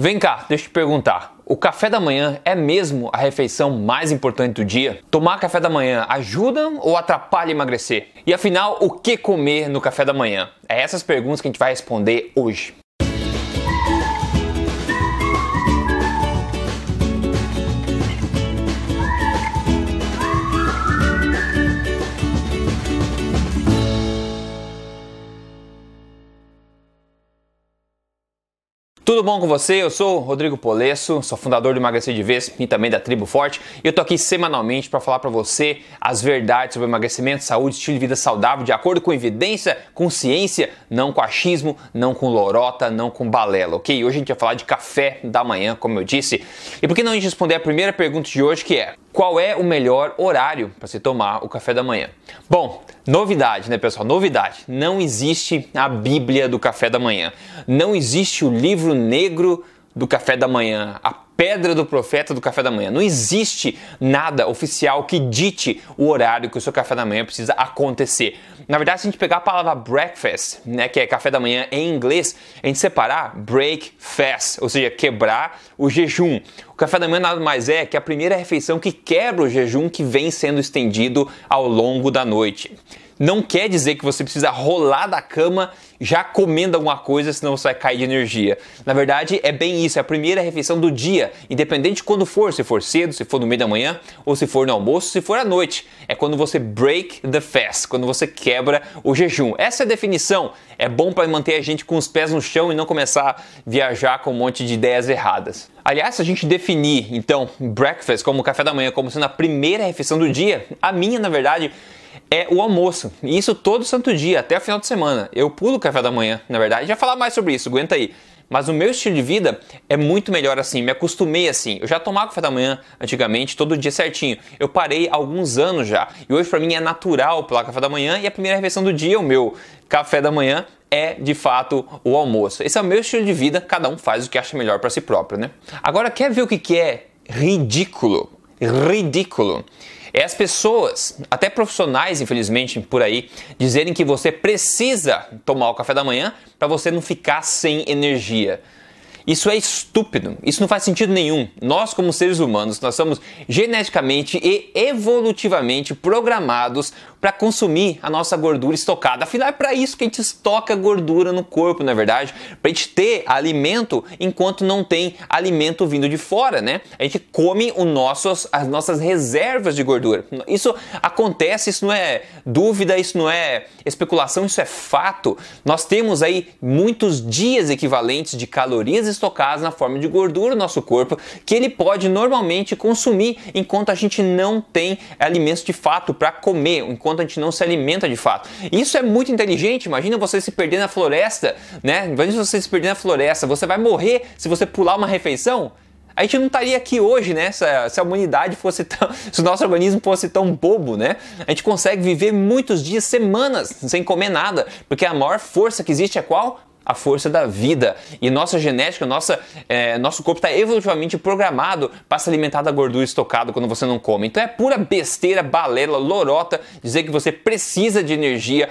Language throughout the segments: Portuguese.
Vem cá, deixa eu te perguntar. O café da manhã é mesmo a refeição mais importante do dia? Tomar café da manhã ajuda ou atrapalha emagrecer? E afinal, o que comer no café da manhã? É essas perguntas que a gente vai responder hoje. Tudo bom com você? Eu sou Rodrigo Polesso, sou fundador do Emagrecer de Vez e também da Tribo Forte. E eu tô aqui semanalmente para falar para você as verdades sobre emagrecimento, saúde, estilo de vida saudável, de acordo com evidência, com ciência, não com achismo, não com lorota, não com balela, ok? Hoje a gente vai falar de café da manhã, como eu disse. E por que não a gente responder a primeira pergunta de hoje, que é qual é o melhor horário para se tomar o café da manhã? Bom, novidade, né, pessoal? Novidade. Não existe a Bíblia do café da manhã. Não existe o livro negro do café da manhã, a pedra do profeta do café da manhã. Não existe nada oficial que dite o horário que o seu café da manhã precisa acontecer. Na verdade, se a gente pegar a palavra breakfast, né, que é café da manhã em inglês, a gente separar break fast, ou seja, quebrar o jejum. O café da manhã nada mais é que a primeira refeição que quebra o jejum que vem sendo estendido ao longo da noite não quer dizer que você precisa rolar da cama já comendo alguma coisa, senão você vai cair de energia. Na verdade, é bem isso, é a primeira refeição do dia, independente de quando for, se for cedo, se for no meio da manhã, ou se for no almoço, se for à noite. É quando você break the fast, quando você quebra o jejum. Essa é a definição. É bom para manter a gente com os pés no chão e não começar a viajar com um monte de ideias erradas. Aliás, se a gente definir, então, breakfast como café da manhã, como sendo a primeira refeição do dia, a minha, na verdade, é o almoço. E isso todo santo dia, até o final de semana. Eu pulo o café da manhã, na verdade. Já falar mais sobre isso, aguenta aí. Mas o meu estilo de vida é muito melhor assim, me acostumei assim. Eu já tomava café da manhã antigamente, todo dia certinho. Eu parei há alguns anos já. E hoje para mim é natural pular café da manhã e a primeira refeição do dia, o meu café da manhã, é de fato o almoço. Esse é o meu estilo de vida, cada um faz o que acha melhor para si próprio, né? Agora quer ver o que, que é ridículo? Ridículo é as pessoas, até profissionais, infelizmente, por aí, dizerem que você precisa tomar o café da manhã para você não ficar sem energia. Isso é estúpido, isso não faz sentido nenhum. Nós, como seres humanos, nós somos geneticamente e evolutivamente programados para consumir a nossa gordura estocada. Afinal, é para isso que a gente estoca gordura no corpo, na é verdade, para a gente ter alimento enquanto não tem alimento vindo de fora, né? A gente come os nossos, as nossas reservas de gordura. Isso acontece, isso não é dúvida, isso não é especulação, isso é fato. Nós temos aí muitos dias equivalentes de calorias estocadas na forma de gordura no nosso corpo que ele pode normalmente consumir enquanto a gente não tem alimentos de fato para comer, enquanto enquanto a gente não se alimenta de fato. Isso é muito inteligente. Imagina você se perder na floresta, né? Imagina você se perder na floresta. Você vai morrer se você pular uma refeição? a gente não estaria aqui hoje, né? Se a, se a, humanidade fosse tão. Se o nosso organismo fosse tão bobo, né? A gente consegue viver muitos dias, semanas, sem comer nada. Porque a maior força que existe é qual? A força da vida. E nossa genética, nossa, é, nosso corpo está evolutivamente programado para se alimentar da gordura estocada quando você não come. Então é pura besteira, balela, lorota dizer que você precisa de energia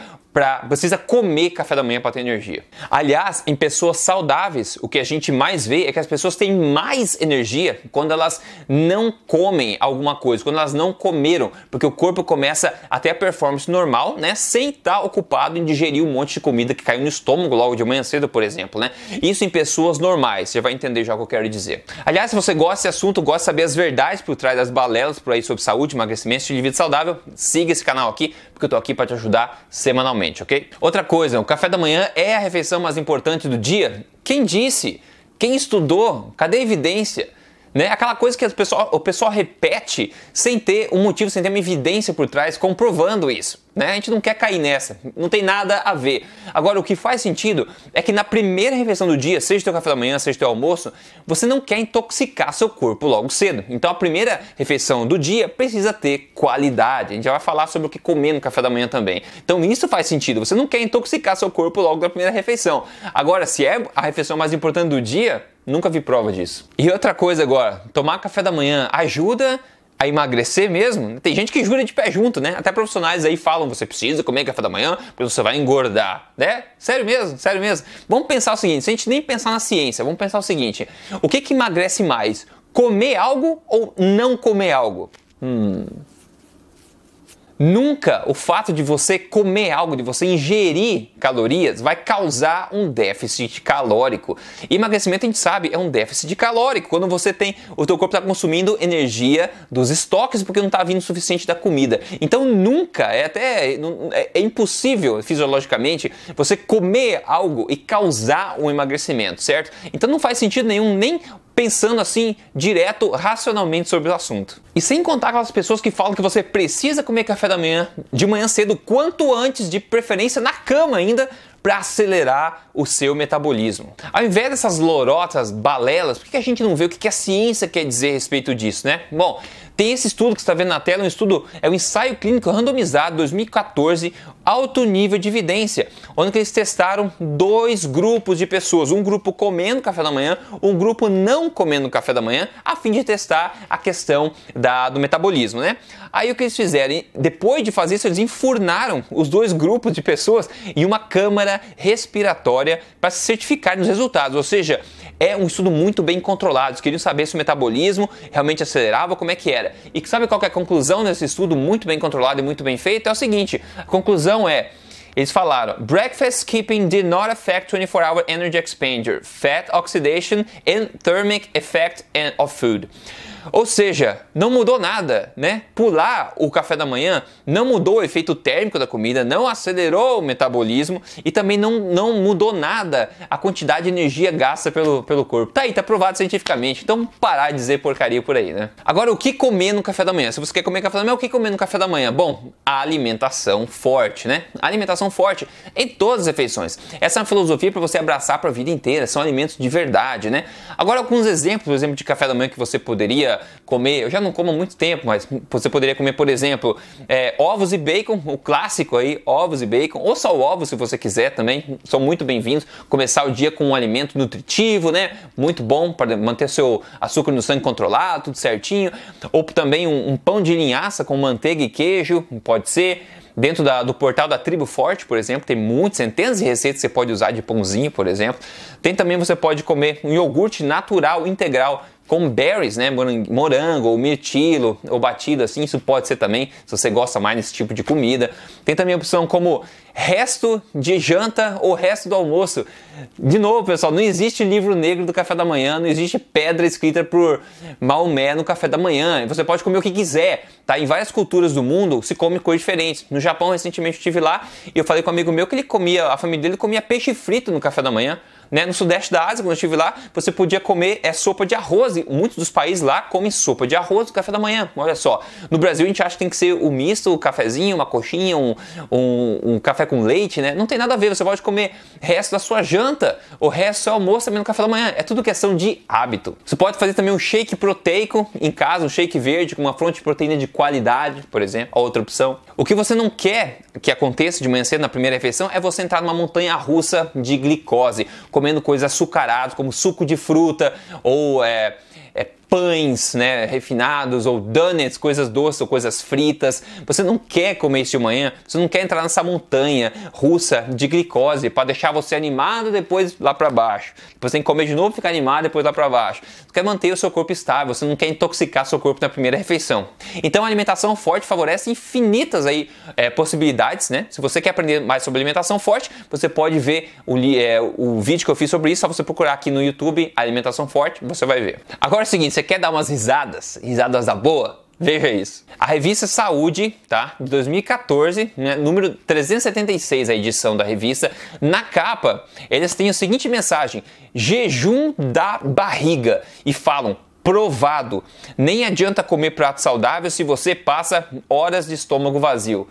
precisa comer café da manhã para ter energia. Aliás, em pessoas saudáveis, o que a gente mais vê é que as pessoas têm mais energia quando elas não comem alguma coisa, quando elas não comeram, porque o corpo começa a ter a performance normal, né, sem estar tá ocupado em digerir um monte de comida que caiu no estômago logo de manhã cedo, por exemplo, né? Isso em pessoas normais, você vai entender já o que eu quero dizer. Aliás, se você gosta desse assunto, gosta de saber as verdades por trás das balelas por aí sobre saúde, emagrecimento, estilo de vida saudável, siga esse canal aqui, porque eu tô aqui para te ajudar semanalmente ok? Outra coisa, o café da manhã é a refeição mais importante do dia? Quem disse? Quem estudou? Cadê a evidência? Né? Aquela coisa que pessoal, o pessoal repete sem ter um motivo, sem ter uma evidência por trás comprovando isso. Né? A gente não quer cair nessa, não tem nada a ver. Agora, o que faz sentido é que na primeira refeição do dia, seja teu café da manhã, seja teu almoço, você não quer intoxicar seu corpo logo cedo. Então, a primeira refeição do dia precisa ter qualidade. A gente já vai falar sobre o que comer no café da manhã também. Então, isso faz sentido. Você não quer intoxicar seu corpo logo na primeira refeição. Agora, se é a refeição mais importante do dia, Nunca vi prova disso. E outra coisa agora, tomar café da manhã ajuda a emagrecer mesmo? Tem gente que jura de pé junto, né? Até profissionais aí falam, você precisa comer café da manhã, porque você vai engordar, né? Sério mesmo, sério mesmo. Vamos pensar o seguinte, se a gente nem pensar na ciência, vamos pensar o seguinte, o que que emagrece mais? Comer algo ou não comer algo? Hum... Nunca o fato de você comer algo, de você ingerir calorias, vai causar um déficit calórico. Emagrecimento a gente sabe é um déficit calórico. Quando você tem, o teu corpo está consumindo energia dos estoques porque não está vindo o suficiente da comida. Então nunca, é até é, é impossível fisiologicamente você comer algo e causar um emagrecimento, certo? Então não faz sentido nenhum nem pensando assim direto, racionalmente sobre o assunto. E sem contar aquelas pessoas que falam que você precisa comer café da manhã de manhã cedo, quanto antes, de preferência na cama ainda, para acelerar o seu metabolismo. Ao invés dessas lorotas, balelas, por que a gente não vê o que a ciência quer dizer a respeito disso, né? Bom, tem esse estudo que está vendo na tela, um estudo, é um ensaio clínico randomizado 2014, alto nível de evidência, onde eles testaram dois grupos de pessoas, um grupo comendo café da manhã, um grupo não comendo café da manhã, a fim de testar a questão da, do metabolismo, né? Aí o que eles fizeram, depois de fazer isso, eles enfurnaram os dois grupos de pessoas em uma câmara respiratória para se certificar nos resultados, ou seja, é um estudo muito bem controlado. Eles queriam saber se o metabolismo realmente acelerava, como é que era. E sabe qual é a conclusão desse estudo muito bem controlado e muito bem feito? É o seguinte: a conclusão é. Eles falaram: breakfast skipping did not affect 24-hour energy expenditure, fat oxidation and thermic effect of food. Ou seja, não mudou nada, né? Pular o café da manhã não mudou o efeito térmico da comida, não acelerou o metabolismo e também não, não mudou nada a quantidade de energia gasta pelo, pelo corpo. Tá aí, tá provado cientificamente. Então parar de dizer porcaria por aí, né? Agora, o que comer no café da manhã? Se você quer comer café da manhã, o que comer no café da manhã? Bom, a alimentação forte, né? A alimentação forte em todas as refeições. Essa é uma filosofia para você abraçar para a vida inteira. São alimentos de verdade, né? Agora, alguns exemplos, por exemplo, de café da manhã que você poderia comer, eu já não como há muito tempo, mas você poderia comer, por exemplo, é, ovos e bacon, o clássico aí, ovos e bacon, ou só ovos se você quiser também, são muito bem-vindos. Começar o dia com um alimento nutritivo, né? Muito bom para manter seu açúcar no sangue controlado, tudo certinho. Ou também um, um pão de linhaça com manteiga e queijo, pode ser. Dentro da, do portal da Tribo Forte, por exemplo, tem muitas, centenas de receitas que você pode usar de pãozinho, por exemplo. Tem também, você pode comer um iogurte natural, integral, com berries, né, morango ou mirtilo ou batido assim, isso pode ser também, se você gosta mais desse tipo de comida. Tem também a opção como resto de janta ou resto do almoço. De novo, pessoal, não existe livro negro do café da manhã, não existe pedra escrita por Maomé no café da manhã. Você pode comer o que quiser, tá? Em várias culturas do mundo se come coisas diferentes. No Japão, recentemente estive lá e eu falei com um amigo meu que ele comia, a família dele comia peixe frito no café da manhã. Né? No sudeste da Ásia, quando eu estive lá, você podia comer é, sopa de arroz. E muitos dos países lá comem sopa de arroz no café da manhã. Olha só. No Brasil a gente acha que tem que ser o misto, o cafezinho, uma coxinha, um, um, um café com leite, né? Não tem nada a ver. Você pode comer resto da sua janta, o resto do seu almoço também no café da manhã. É tudo questão de hábito. Você pode fazer também um shake proteico em casa, um shake verde com uma fonte de proteína de qualidade, por exemplo. A outra opção. O que você não quer que aconteça de manhã cedo na primeira refeição é você entrar numa montanha russa de glicose, comendo coisas açucaradas como suco de fruta ou é, é, pães né, refinados ou donuts, coisas doces ou coisas fritas. Você não quer comer isso de manhã, você não quer entrar nessa montanha russa de glicose para deixar você animado depois lá para baixo. Depois tem que comer de novo, ficar animado depois lá para baixo. Você quer manter o seu corpo estável, você não quer intoxicar seu corpo na primeira refeição. Então a alimentação forte favorece infinitas aí é, possibilidades, né? Se você quer aprender mais sobre alimentação forte, você pode ver o, é, o vídeo que eu fiz sobre isso, só você procurar aqui no YouTube alimentação forte, você vai ver. Agora é o seguinte, você quer dar umas risadas, risadas da boa? Veja isso. A revista Saúde, tá? De 2014, né, número 376, a edição da revista. Na capa, eles têm a seguinte mensagem: jejum da barriga. E falam: provado. Nem adianta comer prato saudável se você passa horas de estômago vazio.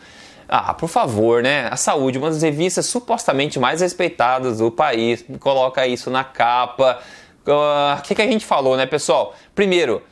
Ah, por favor, né? A Saúde, uma das revistas supostamente mais respeitadas do país, coloca isso na capa. O uh, que, que a gente falou, né, pessoal? Primeiro,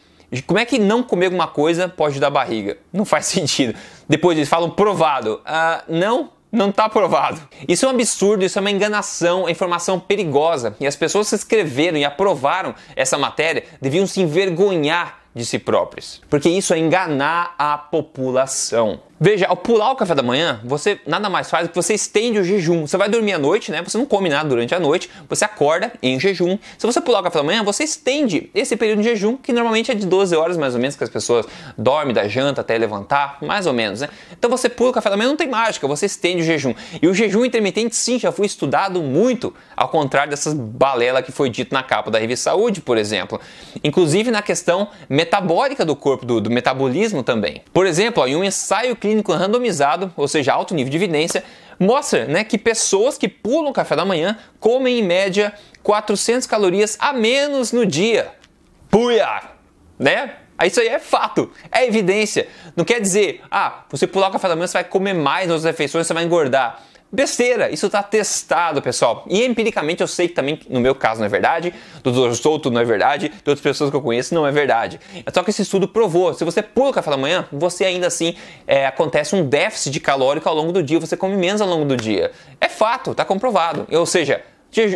como é que não comer alguma coisa pode dar barriga? Não faz sentido. Depois eles falam provado. Uh, não, não está provado. Isso é um absurdo, isso é uma enganação, é informação perigosa. E as pessoas que escreveram e aprovaram essa matéria deviam se envergonhar de si próprios. Porque isso é enganar a população. Veja, ao pular o café da manhã, você nada mais faz do que você estende o jejum. Você vai dormir à noite, né? Você não come nada durante a noite, você acorda em jejum. Se você pular o café da manhã, você estende esse período de jejum, que normalmente é de 12 horas mais ou menos, que as pessoas dormem da janta até levantar, mais ou menos, né? Então você pula o café da manhã, não tem mágica, você estende o jejum. E o jejum intermitente, sim, já foi estudado muito, ao contrário dessas balela que foi dito na capa da revista Saúde, por exemplo. Inclusive na questão metabólica do corpo, do, do metabolismo também. Por exemplo, ó, em um ensaio clínico randomizado, ou seja, alto nível de evidência, mostra né, que pessoas que pulam o café da manhã comem em média 400 calorias a menos no dia. Puia! Né? Isso aí é fato, é evidência. Não quer dizer, ah, você pular o café da manhã, você vai comer mais nas refeições, você vai engordar. Besteira, isso está testado, pessoal. E empiricamente eu sei que também, no meu caso, não é verdade, do Dr. Souto não é verdade, de outras pessoas que eu conheço não é verdade. Só que esse estudo provou, se você pula o café da manhã, você ainda assim é, acontece um déficit calórico ao longo do dia, você come menos ao longo do dia. É fato, está comprovado. Ou seja,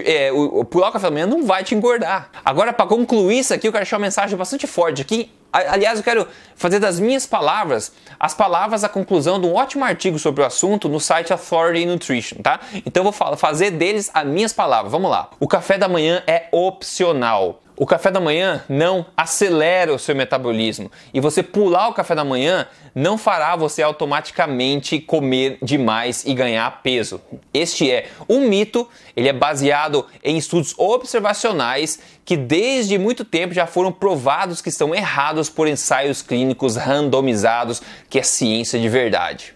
é, o, o pular o café da manhã não vai te engordar. Agora, para concluir isso aqui, eu quero deixar uma mensagem bastante forte aqui. Aliás, eu quero fazer das minhas palavras as palavras a conclusão de um ótimo artigo sobre o assunto no site Authority Nutrition, tá? Então eu vou fazer deles as minhas palavras. Vamos lá. O café da manhã é opcional. O café da manhã não acelera o seu metabolismo e você pular o café da manhã não fará você automaticamente comer demais e ganhar peso. Este é um mito, ele é baseado em estudos observacionais que desde muito tempo já foram provados que estão errados por ensaios clínicos randomizados, que é ciência de verdade.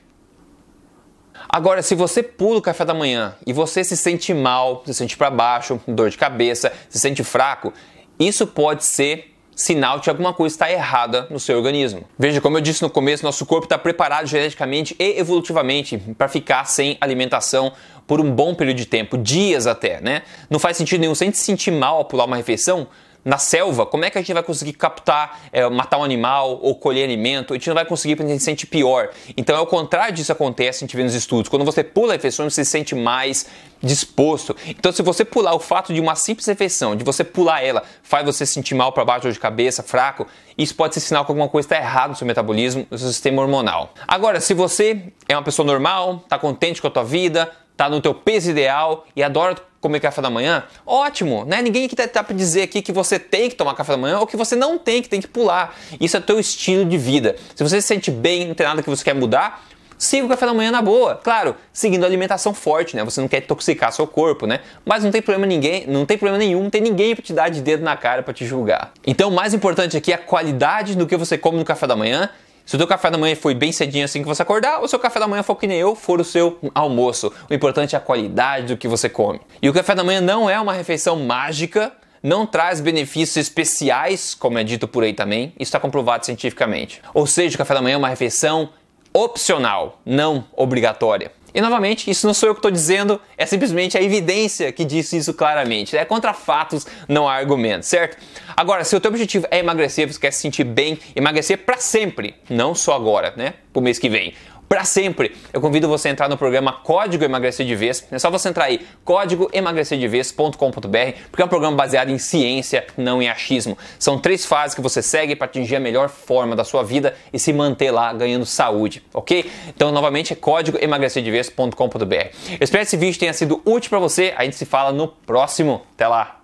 Agora, se você pula o café da manhã e você se sente mal, se sente para baixo, dor de cabeça, se sente fraco, isso pode ser sinal de alguma coisa está errada no seu organismo. Veja, como eu disse no começo, nosso corpo está preparado geneticamente e evolutivamente para ficar sem alimentação por um bom período de tempo, dias até, né? Não faz sentido nenhum. Se se sentir mal ao pular uma refeição, na selva, como é que a gente vai conseguir captar, é, matar um animal ou colher alimento? A gente não vai conseguir porque a gente se sente pior. Então é o contrário disso acontece, a gente vê nos estudos. Quando você pula a refeição, você se sente mais disposto. Então, se você pular o fato de uma simples refeição, de você pular ela, faz você se sentir mal para baixo, de cabeça, fraco, isso pode ser sinal que alguma coisa está errada no seu metabolismo, no seu sistema hormonal. Agora, se você é uma pessoa normal, está contente com a tua vida, está no teu peso ideal e adora comer café da manhã, ótimo, né? Ninguém aqui tá, tá para dizer aqui que você tem que tomar café da manhã ou que você não tem, que tem que pular. Isso é teu estilo de vida. Se você se sente bem, não tem nada que você quer mudar, siga o café da manhã na boa. Claro, seguindo a alimentação forte, né? Você não quer intoxicar seu corpo, né? Mas não tem problema ninguém, não tem problema nenhum, não tem ninguém para te dar de dedo na cara para te julgar. Então, o mais importante aqui é a qualidade do que você come no café da manhã se o teu café da manhã foi bem cedinho assim que você acordar, o café da manhã for que nem eu, for o seu almoço. O importante é a qualidade do que você come. E o café da manhã não é uma refeição mágica, não traz benefícios especiais, como é dito por aí também, isso está comprovado cientificamente. Ou seja, o café da manhã é uma refeição opcional, não obrigatória. E novamente, isso não sou eu que estou dizendo, é simplesmente a evidência que diz isso claramente. É contra fatos, não há argumentos, certo? Agora, se o teu objetivo é emagrecer, você quer se sentir bem, emagrecer para sempre, não só agora, né? Pro mês que vem para sempre. Eu convido você a entrar no programa Código Emagrecer de Vez. É só você entrar aí, códigoemagrecerdevez.com.br, porque é um programa baseado em ciência, não em achismo. São três fases que você segue para atingir a melhor forma da sua vida e se manter lá ganhando saúde, ok? Então, novamente, é códigoemagrecerdevez.com.br. Espero que esse vídeo tenha sido útil para você. A gente se fala no próximo. Até lá!